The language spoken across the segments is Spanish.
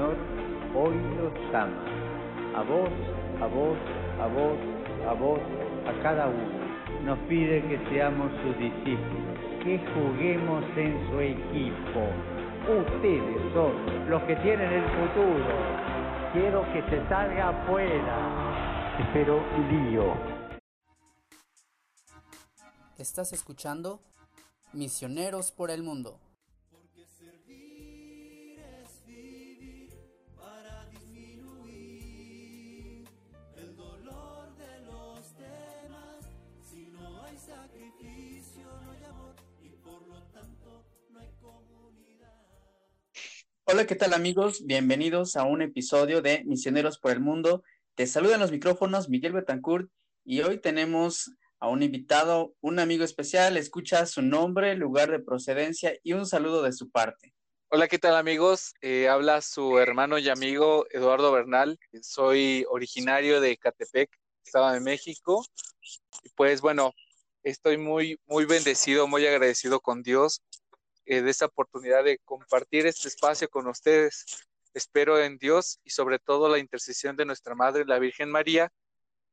Señor hoy los ama. A vos, a vos, a vos, a vos, a cada uno. Nos pide que seamos sus discípulos, que juguemos en su equipo. Ustedes son los que tienen el futuro. Quiero que se salga afuera. Espero lío. Estás escuchando Misioneros por el Mundo. Hola, ¿qué tal amigos? Bienvenidos a un episodio de Misioneros por el Mundo. Te saludan los micrófonos Miguel Betancourt y hoy tenemos a un invitado, un amigo especial. Escucha su nombre, lugar de procedencia y un saludo de su parte. Hola, ¿qué tal amigos? Eh, habla su hermano y amigo Eduardo Bernal. Soy originario de Catepec, Estado de México. Y pues bueno, estoy muy, muy bendecido, muy agradecido con Dios eh, de esta oportunidad de compartir este espacio con ustedes. Espero en Dios y sobre todo la intercesión de nuestra Madre, la Virgen María,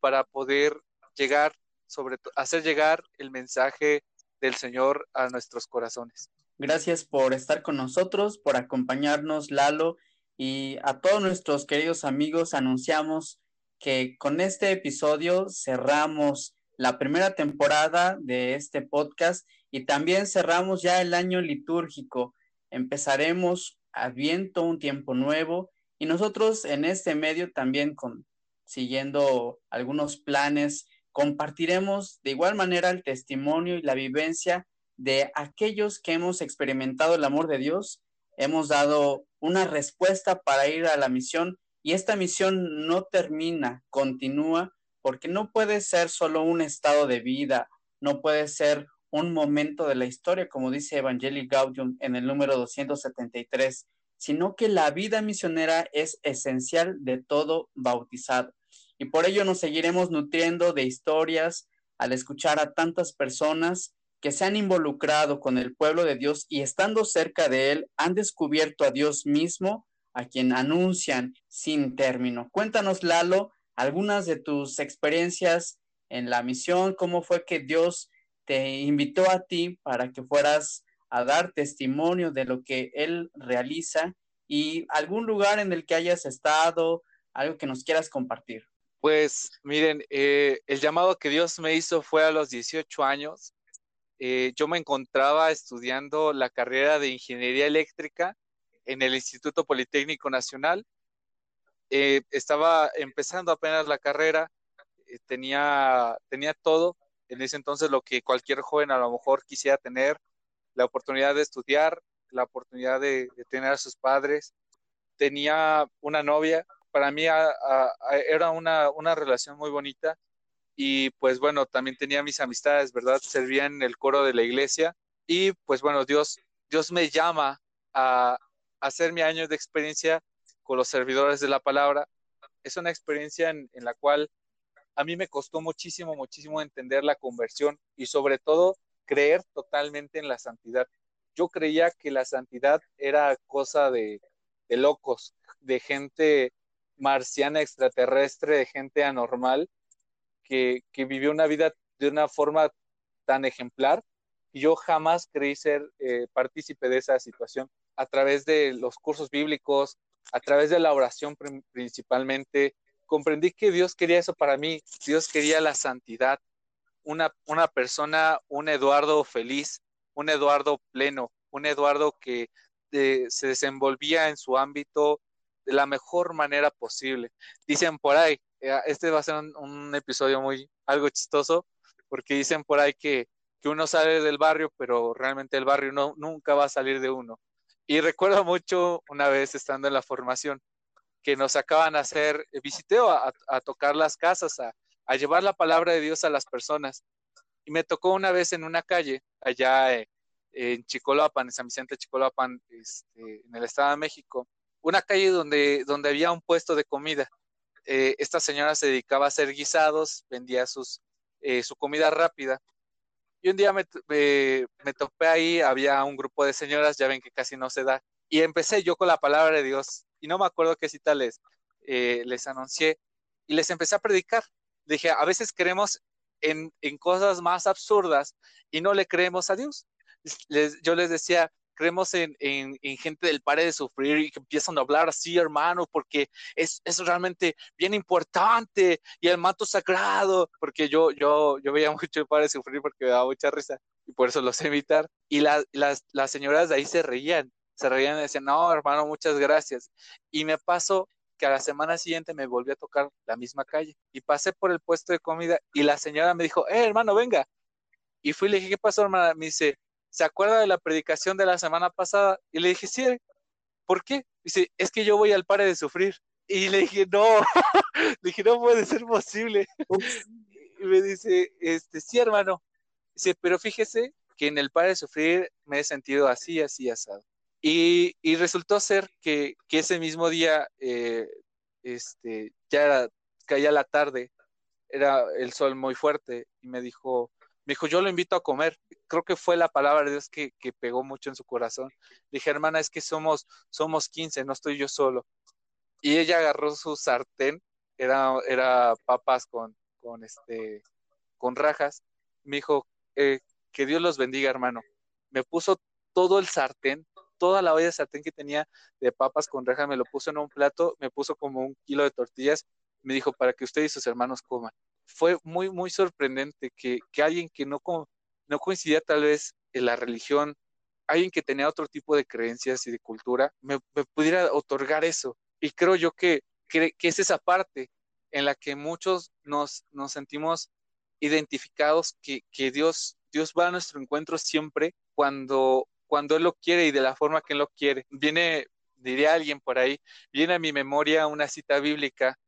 para poder llegar, sobre hacer llegar el mensaje del Señor a nuestros corazones. Gracias por estar con nosotros, por acompañarnos, Lalo, y a todos nuestros queridos amigos anunciamos que con este episodio cerramos la primera temporada de este podcast y también cerramos ya el año litúrgico. Empezaremos Adviento, un tiempo nuevo, y nosotros en este medio también con, siguiendo algunos planes, compartiremos de igual manera el testimonio y la vivencia de aquellos que hemos experimentado el amor de Dios, hemos dado una respuesta para ir a la misión y esta misión no termina, continúa, porque no puede ser solo un estado de vida, no puede ser un momento de la historia, como dice Evangelii Gaudium en el número 273, sino que la vida misionera es esencial de todo bautizado. Y por ello nos seguiremos nutriendo de historias al escuchar a tantas personas que se han involucrado con el pueblo de Dios y estando cerca de él han descubierto a Dios mismo, a quien anuncian sin término. Cuéntanos, Lalo, algunas de tus experiencias en la misión, cómo fue que Dios te invitó a ti para que fueras a dar testimonio de lo que Él realiza y algún lugar en el que hayas estado, algo que nos quieras compartir. Pues miren, eh, el llamado que Dios me hizo fue a los 18 años. Eh, yo me encontraba estudiando la carrera de ingeniería eléctrica en el Instituto Politécnico Nacional. Eh, estaba empezando apenas la carrera, tenía, tenía todo en ese entonces lo que cualquier joven a lo mejor quisiera tener, la oportunidad de estudiar, la oportunidad de, tener a sus padres. Tenía una novia, para mí era una, una, relación muy bonita y pues bueno, también tenía mis amistades, ¿verdad? Servía en el coro de la iglesia y pues bueno, Dios, Dios me llama a, hacer mi año de experiencia con los servidores de la palabra. Es una experiencia en la cual a mí me costó muchísimo, muchísimo entender la conversión y sobre todo creer totalmente en la santidad. Yo creía que la santidad era cosa de, locos, de gente marciana extraterrestre, de gente anormal, que, vivió una vida de una forma tan ejemplar. Y yo jamás creí ser eh, partícipe de esa situación a través de los cursos bíblicos, a través de la oración principalmente, comprendí que Dios quería eso para mí, Dios quería la santidad, una, una persona, un Eduardo feliz, un Eduardo pleno, un Eduardo que eh, se desenvolvía en su ámbito de la mejor manera posible. Dicen por ahí, eh, este va a ser un, episodio muy, algo chistoso, porque dicen por ahí que, que, uno sale del barrio, pero realmente el barrio no, nunca va a salir de uno. Y recuerdo mucho una vez estando en la formación, que nos acaban a hacer eh, visiteo, a, tocar las casas, a, llevar la palabra de Dios a las personas. Y me tocó una vez en una calle, allá eh, en Chicolapan, en San Vicente Chicolapan, este, en el Estado de México, una calle donde, donde había un puesto de comida. Eh, esta señora se dedicaba a hacer guisados, vendía sus, su comida rápida. Un día me, me, topé ahí, había un grupo de señoras, ya ven que casi no se da, y empecé yo con la palabra de Dios y no me acuerdo qué cita les, eh, les anuncié y les empecé a predicar. Dije, a veces creemos en, en cosas más absurdas y no le creemos a Dios. Yo les decía, creemos en, en, gente del pare de sufrir y que empiezan a hablar así, hermano, porque es, es realmente bien importante y el manto sagrado, porque yo, yo, yo veía mucho el pare de sufrir porque me daba mucha risa y por eso lo sé. Y las, las señoras de ahí se reían, se reían y decían, no, hermano, muchas gracias. Y me pasó que a la semana siguiente me volví a tocar la misma calle y pasé por el puesto de comida y la señora me dijo, eh, hermano, venga. Y fui y le dije, ¿qué pasó, hermana? Me dice, ¿se acuerda de la predicación de la semana pasada? Y le dije, sí, ¿por qué? Dice, es que yo voy al pare de sufrir. Y le dije, no, le dije, no puede ser posible. y me dice, este, sí, hermano. Dice, pero fíjese que en el pare de sufrir me he sentido así, así, asado. Y, y resultó ser que, que ese mismo día, eh, este, ya era, caía la tarde, era el sol muy fuerte, y me dijo, me dijo, yo lo invito a comer. Creo que fue la palabra de Dios que, que pegó mucho en su corazón. dije, hermana, es que somos, somos 15, no estoy yo solo. Y ella agarró su sartén, era, era papas con, con, este, con rajas. Me dijo, eh, que Dios los bendiga, hermano. Me puso todo el sartén, toda la olla de sartén que tenía de papas con rajas, me lo puso en un plato, me puso como un kilo de tortillas, me dijo, para que usted y sus hermanos coman fue muy, muy sorprendente que, que alguien que no, no coincidía tal vez en la religión, alguien que tenía otro tipo de creencias y de cultura, me, pudiera otorgar eso. Y creo yo que, que, es esa parte en la que muchos nos, nos sentimos identificados, que, que, Dios, Dios va a nuestro encuentro siempre cuando, cuando Él lo quiere y de la forma que Él lo quiere. Viene, diría alguien por ahí, viene a mi memoria una cita bíblica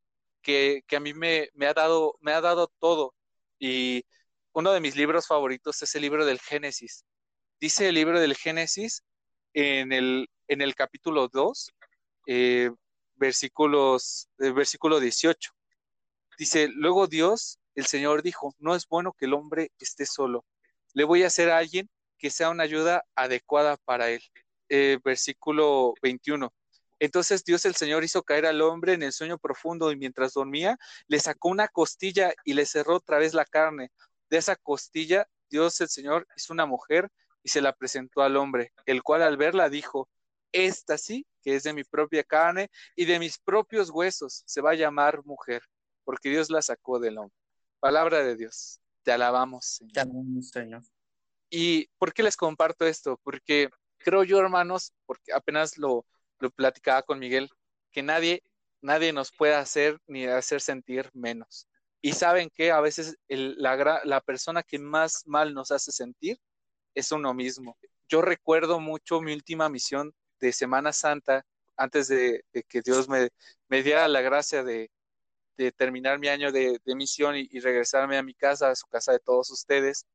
que, a mí me, ha dado, me ha dado todo. Y uno de mis libros favoritos es el libro del Génesis. Dice el libro del Génesis en el, en el capítulo 2, eh, versículos, eh, versículo 18. Dice, luego Dios, el Señor dijo, no es bueno que el hombre esté solo. Le voy a hacer a alguien que sea una ayuda adecuada para él. Eh, versículo 21. Entonces Dios el Señor hizo caer al hombre en el sueño profundo y mientras dormía le sacó una costilla y le cerró otra vez la carne. De esa costilla Dios el Señor hizo una mujer y se la presentó al hombre, el cual al verla dijo, esta sí, que es de mi propia carne y de mis propios huesos, se va a llamar mujer, porque Dios la sacó del hombre. Palabra de Dios, te alabamos, Señor. Te alabamos, Señor. ¿Y por qué les comparto esto? Porque creo yo, hermanos, porque apenas lo, lo platicaba con Miguel, que nadie, nadie nos puede hacer ni hacer sentir menos. Y saben que a veces la, la persona que más mal nos hace sentir es uno mismo. Yo recuerdo mucho mi última misión de Semana Santa, antes de, que Dios me, me, diera la gracia de, de terminar mi año de, de misión y, y, regresarme a mi casa, a su casa de todos ustedes.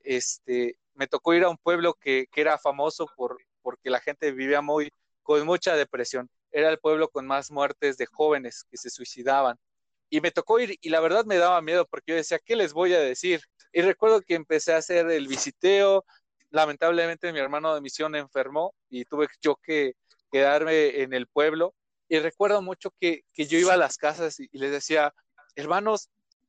Este, me tocó ir a un pueblo que, que era famoso por, porque la gente vivía muy, con mucha depresión. Era el pueblo con más muertes de jóvenes que se suicidaban. Y me tocó ir y la verdad me daba miedo porque yo decía, ¿qué les voy a decir? Y recuerdo que empecé a hacer el visiteo. Lamentablemente mi hermano de misión enfermó y tuve yo que quedarme en el pueblo. Y recuerdo mucho que, yo iba a las casas y, les decía, hermanos,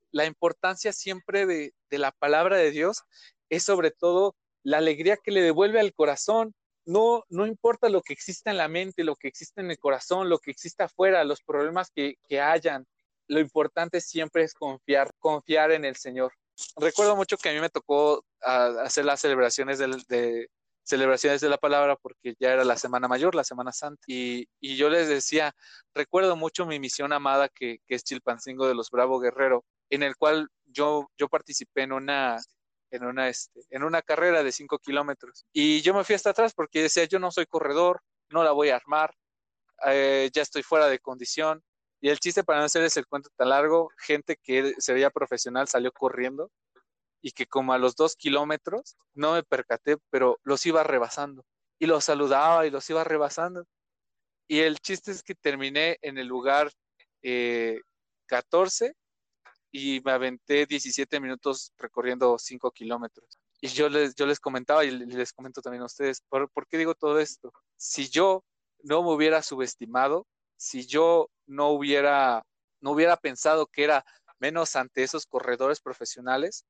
la importancia siempre de, de la palabra de Dios es sobre todo la alegría que le devuelve al corazón, no, no importa lo que exista en la mente, lo que exista en el corazón, lo que exista afuera, los problemas que, hayan, lo importante siempre es confiar, confiar en el Señor. Recuerdo mucho que a mí me tocó ah, hacer las celebraciones de, celebraciones de la palabra porque ya era la Semana Mayor, la Semana Santa. Y, yo les decía, recuerdo mucho mi misión amada que, que es Chilpancingo de los Bravo Guerrero, en el cual yo, yo participé en una, en una, este, en una carrera de 5 kilómetros. Y yo me fui hasta atrás porque decía, yo no soy corredor, no la voy a armar, eh, ya estoy fuera de condición. Y el chiste para no hacerles el cuento tan largo, gente que se veía profesional salió corriendo y que como a los dos kilómetros, no me percaté, pero los iba rebasando. Y los saludaba y los iba rebasando. Y el chiste es que terminé en el lugar eh, 14 y me aventé 17 minutos recorriendo 5 kilómetros. Y yo les, yo les comentaba y les comento también a ustedes, ¿por, qué digo todo esto? Si yo no me hubiera subestimado, si yo no hubiera, no hubiera pensado que era menos ante esos corredores profesionales,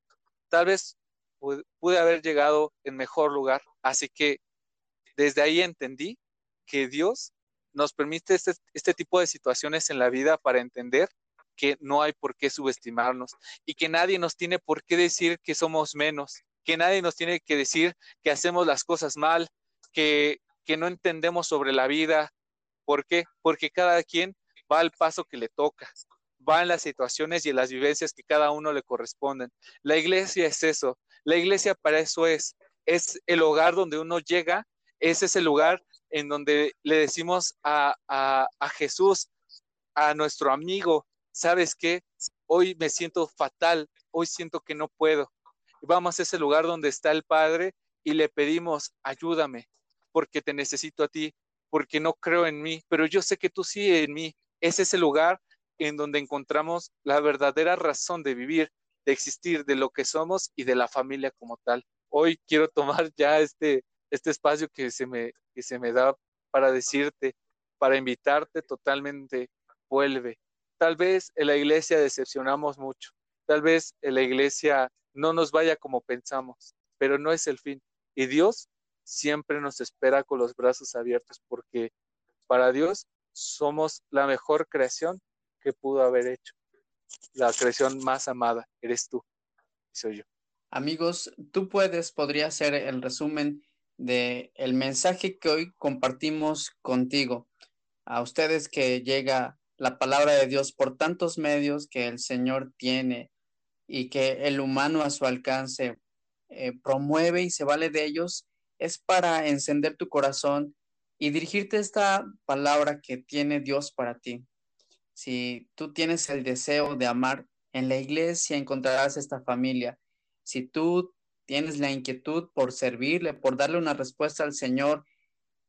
tal vez pude haber llegado en mejor lugar. Así que desde ahí entendí que Dios nos permite este, este, tipo de situaciones en la vida para entender que no hay por qué subestimarnos y que nadie nos tiene por qué decir que somos menos, que nadie nos tiene que decir que hacemos las cosas mal, que, que no entendemos sobre la vida. ¿Por qué? Porque cada quien va al paso que le toca, va en las situaciones y en las vivencias que cada uno le corresponden. La iglesia es eso, la iglesia para eso es, es el hogar donde uno llega, es ese lugar en donde le decimos a, a, Jesús, a nuestro amigo, ¿sabes qué? Hoy me siento fatal, hoy siento que no puedo. Vamos a ese lugar donde está el Padre y le pedimos, ayúdame, porque te necesito a ti, porque no creo en mí, pero yo sé que tú sí en mí. Es ese lugar en donde encontramos la verdadera razón de vivir, de existir, de lo que somos y de la familia como tal. Hoy quiero tomar ya este, este espacio que se, me, que se me da para decirte, para invitarte totalmente, vuelve. Tal vez en la iglesia decepcionamos mucho, tal vez en la iglesia no nos vaya como pensamos, pero no es el fin. Y Dios siempre nos espera con los brazos abiertos porque para Dios somos la mejor creación que pudo haber hecho. La creación más amada eres tú, soy yo. Amigos, tú puedes, podría ser el resumen de el mensaje que hoy compartimos contigo. A ustedes que llega la palabra de Dios por tantos medios que el Señor tiene y que el humano a su alcance eh, promueve y se vale de ellos, es para encender tu corazón y dirigirte esta palabra que tiene Dios para ti. Si tú tienes el deseo de amar, en la iglesia encontrarás esta familia. Si tú tienes la inquietud por servirle, por darle una respuesta al Señor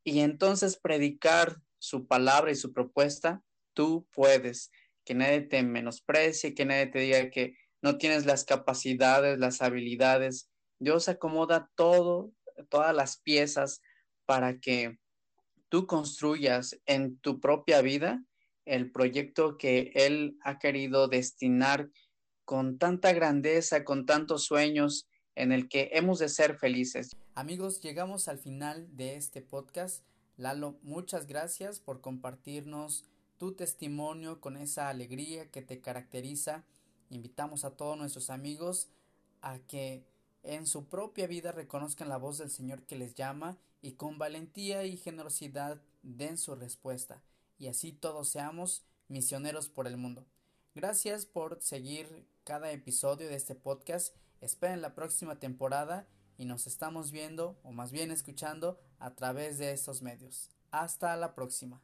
y entonces predicar su palabra y su propuesta, tú puedes. Que nadie te menosprecie, que nadie te diga que no tienes las capacidades, las habilidades. Dios acomoda todo, todas las piezas para que tú construyas en tu propia vida el proyecto que Él ha querido destinar con tanta grandeza, con tantos sueños, en el que hemos de ser felices. Amigos, llegamos al final de este podcast. Lalo, muchas gracias por compartirnos tu testimonio con esa alegría que te caracteriza. Invitamos a todos nuestros amigos a que en su propia vida reconozcan la voz del Señor que les llama y con valentía y generosidad den su respuesta y así todos seamos misioneros por el mundo. Gracias por seguir cada episodio de este podcast Esperen la próxima temporada y nos estamos viendo, o más bien escuchando, a través de estos medios. Hasta la próxima.